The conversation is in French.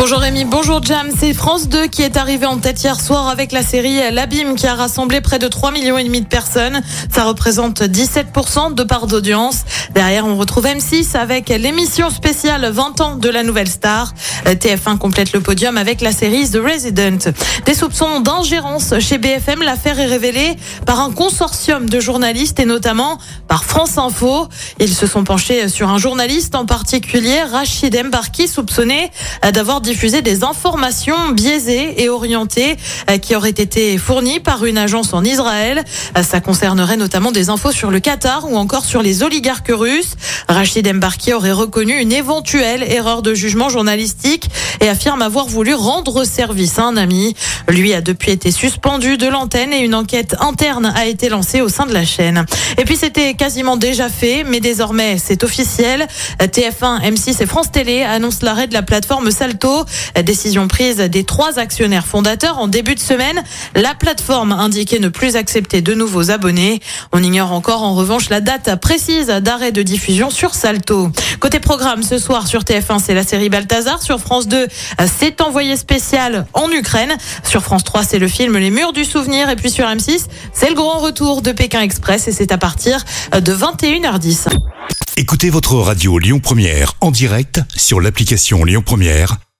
Bonjour Rémi, bonjour Jam. C'est France 2 qui est arrivé en tête hier soir avec la série L'Abîme qui a rassemblé près de 3 millions et demi de personnes. Ça représente 17% de part d'audience. Derrière, on retrouve M6 avec l'émission spéciale 20 ans de la nouvelle star. TF1 complète le podium avec la série The Resident. Des soupçons d'ingérence chez BFM, l'affaire est révélée par un consortium de journalistes et notamment par France Info. Ils se sont penchés sur un journaliste en particulier, Rachid Mbarki, soupçonné d'avoir diffusé des informations biaisées et orientées euh, qui auraient été fournies par une agence en Israël. Euh, Ça concernerait notamment des infos sur le Qatar ou encore sur les oligarques russes. Rachid Mbarki aurait reconnu une éventuelle erreur de jugement journalistique et affirme avoir voulu rendre service à un ami. Lui a depuis été suspendu de l'antenne et une enquête interne a été lancée au sein de la chaîne. Et puis c'était quasiment déjà fait, mais désormais c'est officiel. TF1, M6 et France Télé annoncent l'arrêt de la plateforme Salto. Décision prise des trois actionnaires fondateurs en début de semaine. La plateforme indiquait ne plus accepter de nouveaux abonnés. On ignore encore en revanche la date précise d'arrêt de diffusion sur Salto. Côté programme, ce soir sur TF1, c'est la série Balthazar. Sur France 2, c'est envoyé spécial en Ukraine. Sur France 3, c'est le film Les Murs du Souvenir. Et puis sur M6, c'est le grand retour de Pékin Express et c'est à partir de 21h10. Écoutez votre radio Lyon Première en direct sur l'application Lyon Première,